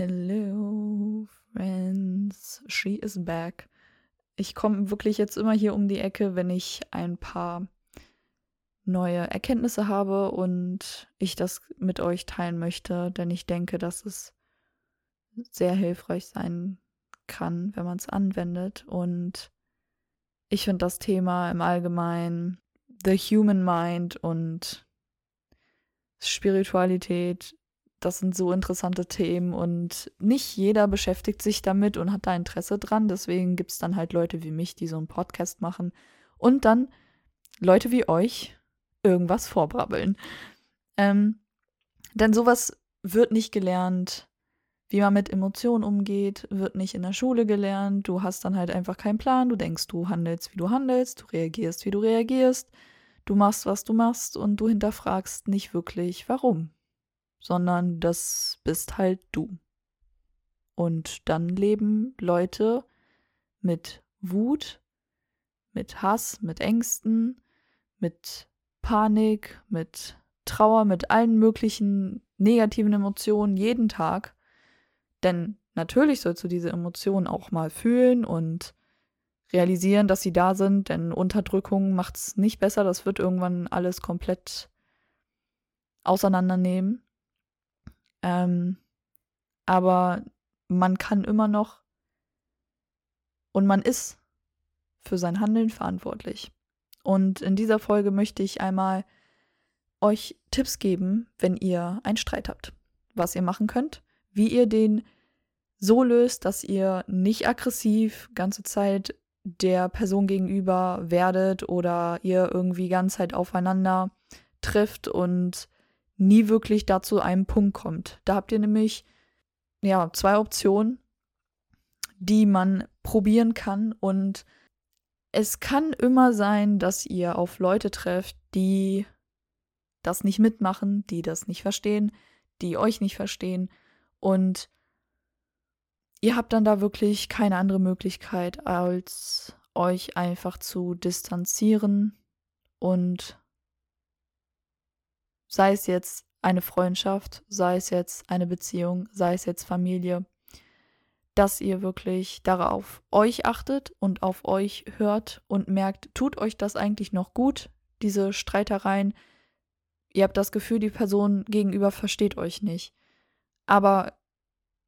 Hello, friends. She is back. Ich komme wirklich jetzt immer hier um die Ecke, wenn ich ein paar neue Erkenntnisse habe und ich das mit euch teilen möchte, denn ich denke, dass es sehr hilfreich sein kann, wenn man es anwendet. Und ich finde das Thema im Allgemeinen, the human mind und Spiritualität das sind so interessante Themen und nicht jeder beschäftigt sich damit und hat da Interesse dran. Deswegen gibt es dann halt Leute wie mich, die so einen Podcast machen und dann Leute wie euch irgendwas vorbrabbeln. Ähm, denn sowas wird nicht gelernt, wie man mit Emotionen umgeht, wird nicht in der Schule gelernt. Du hast dann halt einfach keinen Plan. Du denkst, du handelst, wie du handelst, du reagierst, wie du reagierst. Du machst, was du machst und du hinterfragst nicht wirklich, warum sondern das bist halt du. Und dann leben Leute mit Wut, mit Hass, mit Ängsten, mit Panik, mit Trauer, mit allen möglichen negativen Emotionen jeden Tag. Denn natürlich sollst du diese Emotionen auch mal fühlen und realisieren, dass sie da sind, denn Unterdrückung macht es nicht besser. Das wird irgendwann alles komplett auseinandernehmen. Ähm, aber man kann immer noch und man ist für sein Handeln verantwortlich. Und in dieser Folge möchte ich einmal euch Tipps geben, wenn ihr einen Streit habt. Was ihr machen könnt, wie ihr den so löst, dass ihr nicht aggressiv ganze Zeit der Person gegenüber werdet oder ihr irgendwie ganz Zeit aufeinander trifft und nie wirklich dazu einem Punkt kommt. Da habt ihr nämlich ja zwei Optionen, die man probieren kann und es kann immer sein, dass ihr auf Leute trefft, die das nicht mitmachen, die das nicht verstehen, die euch nicht verstehen und ihr habt dann da wirklich keine andere Möglichkeit, als euch einfach zu distanzieren und sei es jetzt eine Freundschaft, sei es jetzt eine Beziehung, sei es jetzt Familie, dass ihr wirklich darauf euch achtet und auf euch hört und merkt, tut euch das eigentlich noch gut, diese Streitereien. Ihr habt das Gefühl, die Person gegenüber versteht euch nicht. Aber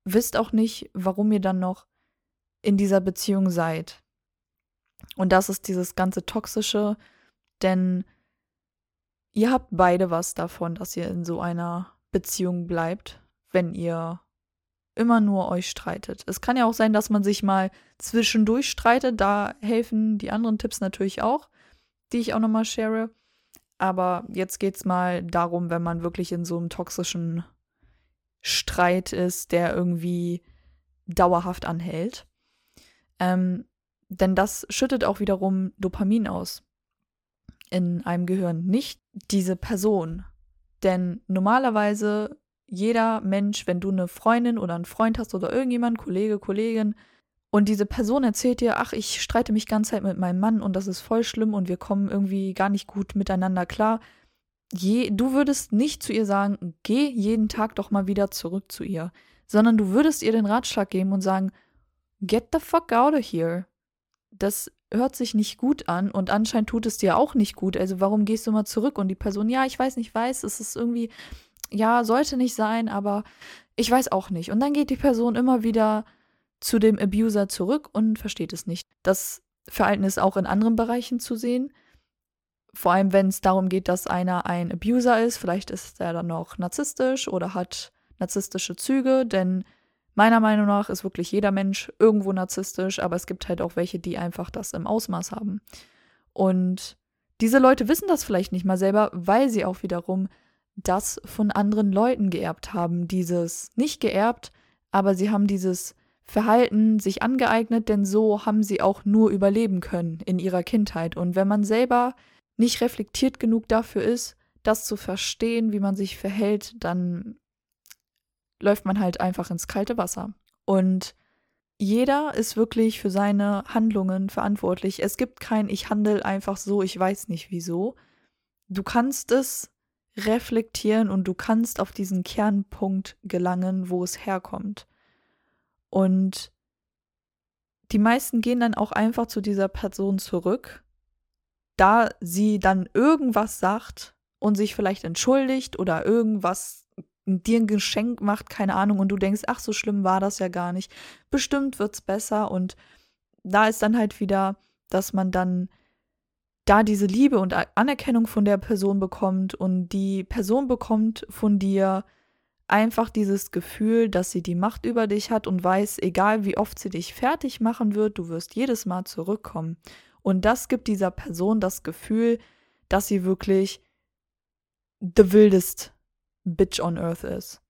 wisst auch nicht, warum ihr dann noch in dieser Beziehung seid. Und das ist dieses ganze Toxische, denn ihr habt beide was davon, dass ihr in so einer Beziehung bleibt, wenn ihr immer nur euch streitet. Es kann ja auch sein, dass man sich mal zwischendurch streitet. Da helfen die anderen Tipps natürlich auch, die ich auch nochmal share. Aber jetzt geht es mal darum, wenn man wirklich in so einem toxischen Streit ist, der irgendwie dauerhaft anhält. Ähm, denn das schüttet auch wiederum Dopamin aus in einem Gehirn, nicht diese Person. Denn normalerweise jeder Mensch, wenn du eine Freundin oder einen Freund hast oder irgendjemand, Kollege, Kollegin, und diese Person erzählt dir, ach, ich streite mich ganz Zeit mit meinem Mann und das ist voll schlimm und wir kommen irgendwie gar nicht gut miteinander klar. Je, du würdest nicht zu ihr sagen, geh jeden Tag doch mal wieder zurück zu ihr, sondern du würdest ihr den Ratschlag geben und sagen, get the fuck out of here. Das hört sich nicht gut an und anscheinend tut es dir auch nicht gut. Also warum gehst du mal zurück? Und die Person, ja, ich weiß nicht, weiß, es ist irgendwie, ja, sollte nicht sein, aber ich weiß auch nicht. Und dann geht die Person immer wieder zu dem Abuser zurück und versteht es nicht. Das Verhalten ist auch in anderen Bereichen zu sehen. Vor allem, wenn es darum geht, dass einer ein Abuser ist. Vielleicht ist er dann noch narzisstisch oder hat narzisstische Züge, denn Meiner Meinung nach ist wirklich jeder Mensch irgendwo narzisstisch, aber es gibt halt auch welche, die einfach das im Ausmaß haben. Und diese Leute wissen das vielleicht nicht mal selber, weil sie auch wiederum das von anderen Leuten geerbt haben. Dieses nicht geerbt, aber sie haben dieses Verhalten sich angeeignet, denn so haben sie auch nur überleben können in ihrer Kindheit. Und wenn man selber nicht reflektiert genug dafür ist, das zu verstehen, wie man sich verhält, dann läuft man halt einfach ins kalte Wasser. Und jeder ist wirklich für seine Handlungen verantwortlich. Es gibt kein Ich handle einfach so, ich weiß nicht wieso. Du kannst es reflektieren und du kannst auf diesen Kernpunkt gelangen, wo es herkommt. Und die meisten gehen dann auch einfach zu dieser Person zurück, da sie dann irgendwas sagt und sich vielleicht entschuldigt oder irgendwas dir ein Geschenk macht, keine Ahnung, und du denkst, ach, so schlimm war das ja gar nicht. Bestimmt wird's besser. Und da ist dann halt wieder, dass man dann da diese Liebe und Anerkennung von der Person bekommt und die Person bekommt von dir einfach dieses Gefühl, dass sie die Macht über dich hat und weiß, egal wie oft sie dich fertig machen wird, du wirst jedes Mal zurückkommen. Und das gibt dieser Person das Gefühl, dass sie wirklich the wildest Bitch on Earth ist.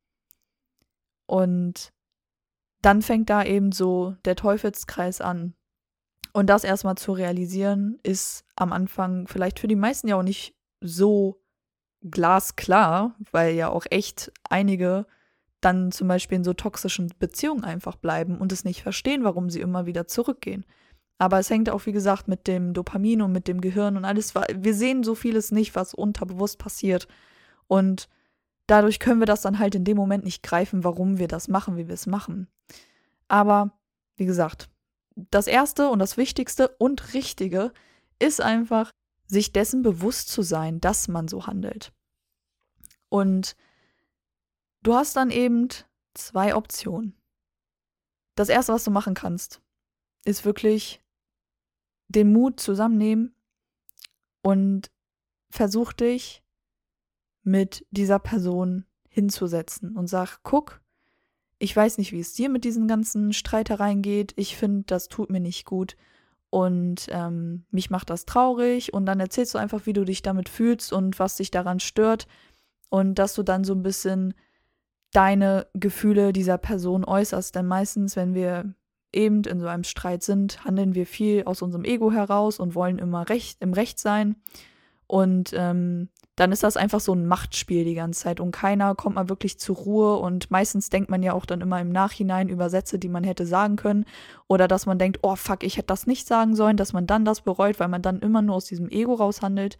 Und dann fängt da eben so der Teufelskreis an. Und das erstmal zu realisieren, ist am Anfang vielleicht für die meisten ja auch nicht so glasklar, weil ja auch echt einige dann zum Beispiel in so toxischen Beziehungen einfach bleiben und es nicht verstehen, warum sie immer wieder zurückgehen. Aber es hängt auch, wie gesagt, mit dem Dopamin und mit dem Gehirn und alles. Wir sehen so vieles nicht, was unterbewusst passiert. Und dadurch können wir das dann halt in dem Moment nicht greifen, warum wir das machen, wie wir es machen. Aber, wie gesagt, das Erste und das Wichtigste und Richtige ist einfach, sich dessen bewusst zu sein, dass man so handelt. Und du hast dann eben zwei Optionen. Das Erste, was du machen kannst, ist wirklich den Mut zusammennehmen und versuch dich mit dieser Person hinzusetzen und sag, guck, ich weiß nicht, wie es dir mit diesen ganzen Streitereien geht. Ich finde, das tut mir nicht gut. Und ähm, mich macht das traurig. Und dann erzählst du einfach, wie du dich damit fühlst und was dich daran stört. Und dass du dann so ein bisschen deine Gefühle dieser Person äußerst. Denn meistens, wenn wir eben in so einem Streit sind, handeln wir viel aus unserem Ego heraus und wollen immer recht, im Recht sein. Und ähm, dann ist das einfach so ein Machtspiel die ganze Zeit und keiner kommt mal wirklich zur Ruhe und meistens denkt man ja auch dann immer im Nachhinein über Sätze, die man hätte sagen können oder dass man denkt, oh fuck, ich hätte das nicht sagen sollen, dass man dann das bereut, weil man dann immer nur aus diesem Ego raushandelt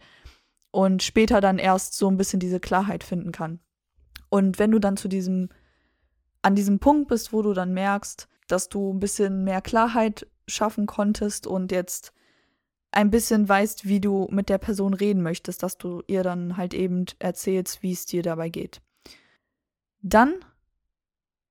und später dann erst so ein bisschen diese Klarheit finden kann. Und wenn du dann zu diesem an diesem Punkt bist, wo du dann merkst, dass du ein bisschen mehr Klarheit schaffen konntest und jetzt ein bisschen weißt, wie du mit der Person reden möchtest, dass du ihr dann halt eben erzählst, wie es dir dabei geht. Dann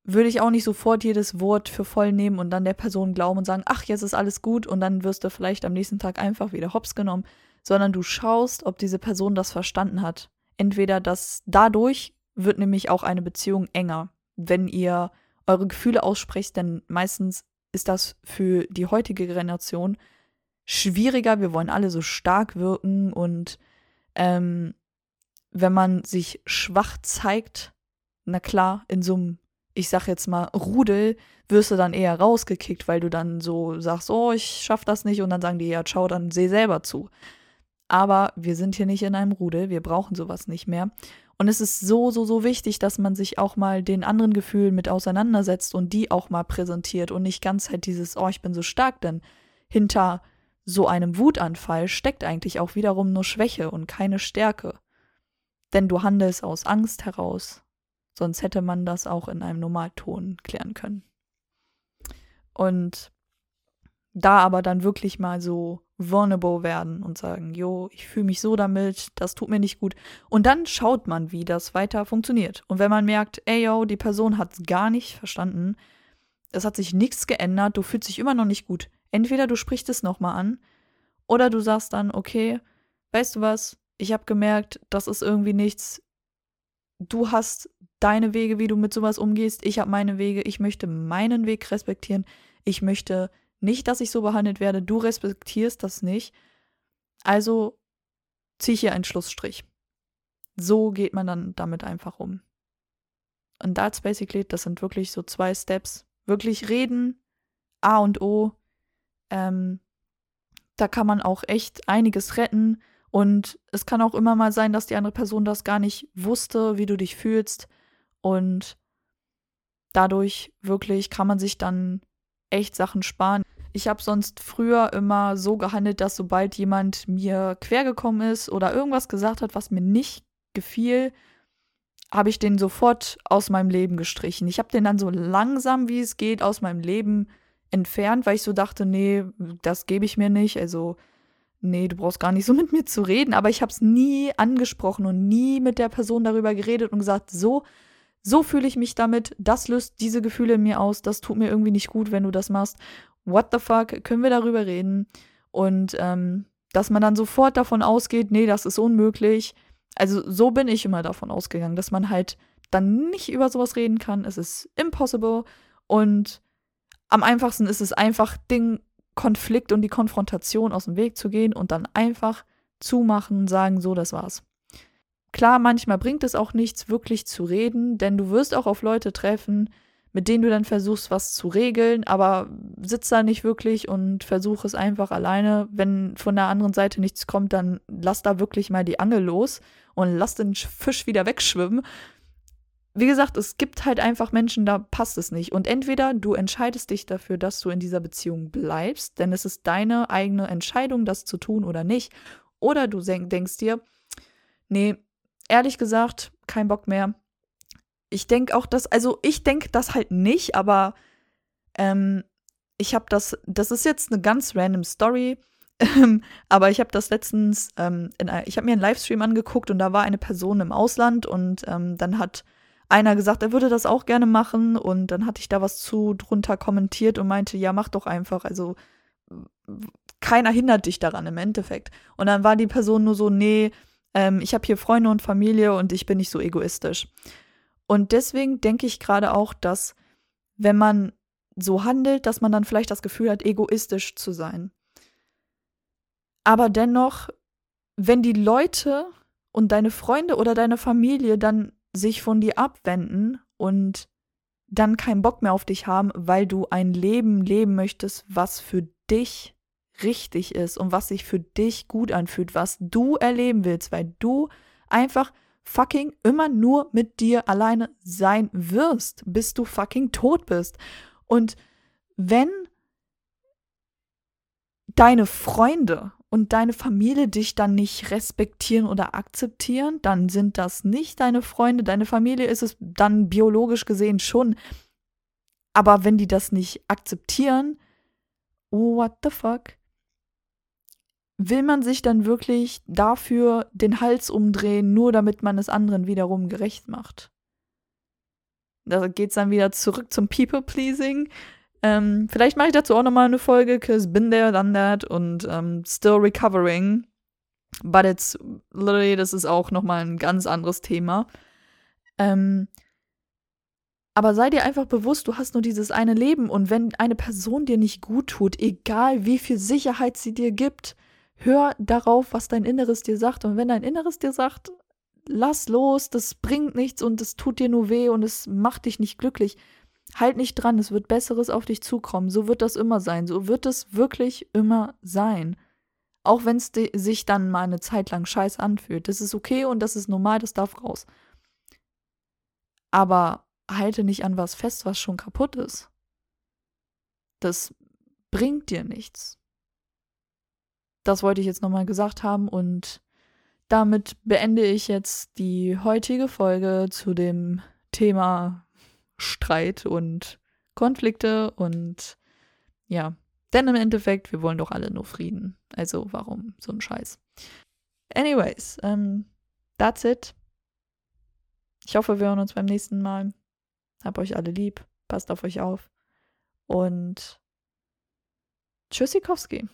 würde ich auch nicht sofort jedes Wort für voll nehmen und dann der Person glauben und sagen, ach, jetzt ist alles gut und dann wirst du vielleicht am nächsten Tag einfach wieder hops genommen, sondern du schaust, ob diese Person das verstanden hat. Entweder das dadurch wird nämlich auch eine Beziehung enger, wenn ihr eure Gefühle aussprecht, denn meistens ist das für die heutige Generation schwieriger. Wir wollen alle so stark wirken und ähm, wenn man sich schwach zeigt, na klar, in so einem, ich sag jetzt mal, Rudel, wirst du dann eher rausgekickt, weil du dann so sagst, oh, ich schaff das nicht und dann sagen die, ja, ciao, dann seh selber zu. Aber wir sind hier nicht in einem Rudel, wir brauchen sowas nicht mehr. Und es ist so, so, so wichtig, dass man sich auch mal den anderen Gefühlen mit auseinandersetzt und die auch mal präsentiert und nicht ganz halt dieses, oh, ich bin so stark, denn hinter so einem Wutanfall steckt eigentlich auch wiederum nur Schwäche und keine Stärke. Denn du handelst aus Angst heraus, sonst hätte man das auch in einem Normalton klären können. Und da aber dann wirklich mal so vulnerable werden und sagen, jo, ich fühle mich so damit, das tut mir nicht gut. Und dann schaut man, wie das weiter funktioniert. Und wenn man merkt, ey, yo, die Person hat es gar nicht verstanden, es hat sich nichts geändert, du fühlst dich immer noch nicht gut, Entweder du sprichst es nochmal an oder du sagst dann, okay, weißt du was, ich habe gemerkt, das ist irgendwie nichts. Du hast deine Wege, wie du mit sowas umgehst. Ich habe meine Wege. Ich möchte meinen Weg respektieren. Ich möchte nicht, dass ich so behandelt werde. Du respektierst das nicht. Also ziehe ich hier einen Schlussstrich. So geht man dann damit einfach um. Und that's basically, das sind wirklich so zwei Steps. Wirklich reden, A und O, ähm, da kann man auch echt einiges retten. Und es kann auch immer mal sein, dass die andere Person das gar nicht wusste, wie du dich fühlst. Und dadurch wirklich kann man sich dann echt Sachen sparen. Ich habe sonst früher immer so gehandelt, dass sobald jemand mir quer gekommen ist oder irgendwas gesagt hat, was mir nicht gefiel, habe ich den sofort aus meinem Leben gestrichen. Ich habe den dann so langsam, wie es geht, aus meinem Leben entfernt, weil ich so dachte, nee, das gebe ich mir nicht. Also, nee, du brauchst gar nicht so mit mir zu reden. Aber ich habe es nie angesprochen und nie mit der Person darüber geredet und gesagt, so, so fühle ich mich damit, das löst diese Gefühle in mir aus, das tut mir irgendwie nicht gut, wenn du das machst. What the fuck, können wir darüber reden? Und ähm, dass man dann sofort davon ausgeht, nee, das ist unmöglich. Also so bin ich immer davon ausgegangen, dass man halt dann nicht über sowas reden kann. Es ist impossible. Und am einfachsten ist es einfach, den Konflikt und die Konfrontation aus dem Weg zu gehen und dann einfach zumachen, sagen, so, das war's. Klar, manchmal bringt es auch nichts, wirklich zu reden, denn du wirst auch auf Leute treffen, mit denen du dann versuchst, was zu regeln, aber sitz da nicht wirklich und versuch es einfach alleine. Wenn von der anderen Seite nichts kommt, dann lass da wirklich mal die Angel los und lass den Fisch wieder wegschwimmen. Wie gesagt, es gibt halt einfach Menschen, da passt es nicht. Und entweder du entscheidest dich dafür, dass du in dieser Beziehung bleibst, denn es ist deine eigene Entscheidung, das zu tun oder nicht. Oder du denkst dir, nee, ehrlich gesagt, kein Bock mehr. Ich denke auch, dass, also ich denke das halt nicht, aber ähm, ich habe das, das ist jetzt eine ganz random Story, aber ich habe das letztens, ähm, in, ich habe mir einen Livestream angeguckt und da war eine Person im Ausland und ähm, dann hat einer gesagt, er würde das auch gerne machen und dann hatte ich da was zu drunter kommentiert und meinte, ja, mach doch einfach. Also keiner hindert dich daran im Endeffekt. Und dann war die Person nur so, nee, ähm, ich habe hier Freunde und Familie und ich bin nicht so egoistisch. Und deswegen denke ich gerade auch, dass wenn man so handelt, dass man dann vielleicht das Gefühl hat, egoistisch zu sein. Aber dennoch, wenn die Leute und deine Freunde oder deine Familie dann sich von dir abwenden und dann keinen Bock mehr auf dich haben, weil du ein Leben leben möchtest, was für dich richtig ist und was sich für dich gut anfühlt, was du erleben willst, weil du einfach fucking immer nur mit dir alleine sein wirst, bis du fucking tot bist. Und wenn deine Freunde und deine Familie dich dann nicht respektieren oder akzeptieren, dann sind das nicht deine Freunde. Deine Familie ist es dann biologisch gesehen schon. Aber wenn die das nicht akzeptieren, what the fuck? will man sich dann wirklich dafür den Hals umdrehen, nur damit man es anderen wiederum gerecht macht? Da geht es dann wieder zurück zum People-Pleasing. Ähm, vielleicht mache ich dazu auch nochmal eine Folge, cause been there, done that und ähm, still recovering. But it's literally, das ist auch nochmal ein ganz anderes Thema. Ähm, aber sei dir einfach bewusst, du hast nur dieses eine Leben und wenn eine Person dir nicht gut tut, egal wie viel Sicherheit sie dir gibt, hör darauf, was dein Inneres dir sagt. Und wenn dein Inneres dir sagt, lass los, das bringt nichts und es tut dir nur weh und es macht dich nicht glücklich, halt nicht dran, es wird Besseres auf dich zukommen. So wird das immer sein. So wird es wirklich immer sein. Auch wenn es sich dann mal eine Zeit lang scheiß anfühlt. Das ist okay und das ist normal, das darf raus. Aber halte nicht an was fest, was schon kaputt ist. Das bringt dir nichts das wollte ich jetzt nochmal gesagt haben und damit beende ich jetzt die heutige Folge zu dem Thema Streit und Konflikte und ja, denn im Endeffekt, wir wollen doch alle nur Frieden. Also warum so ein Scheiß? Anyways, um, ähm, that's it. Ich hoffe, wir hören uns beim nächsten Mal. Hab euch alle lieb. Passt auf euch auf. Und Tschüssikowski.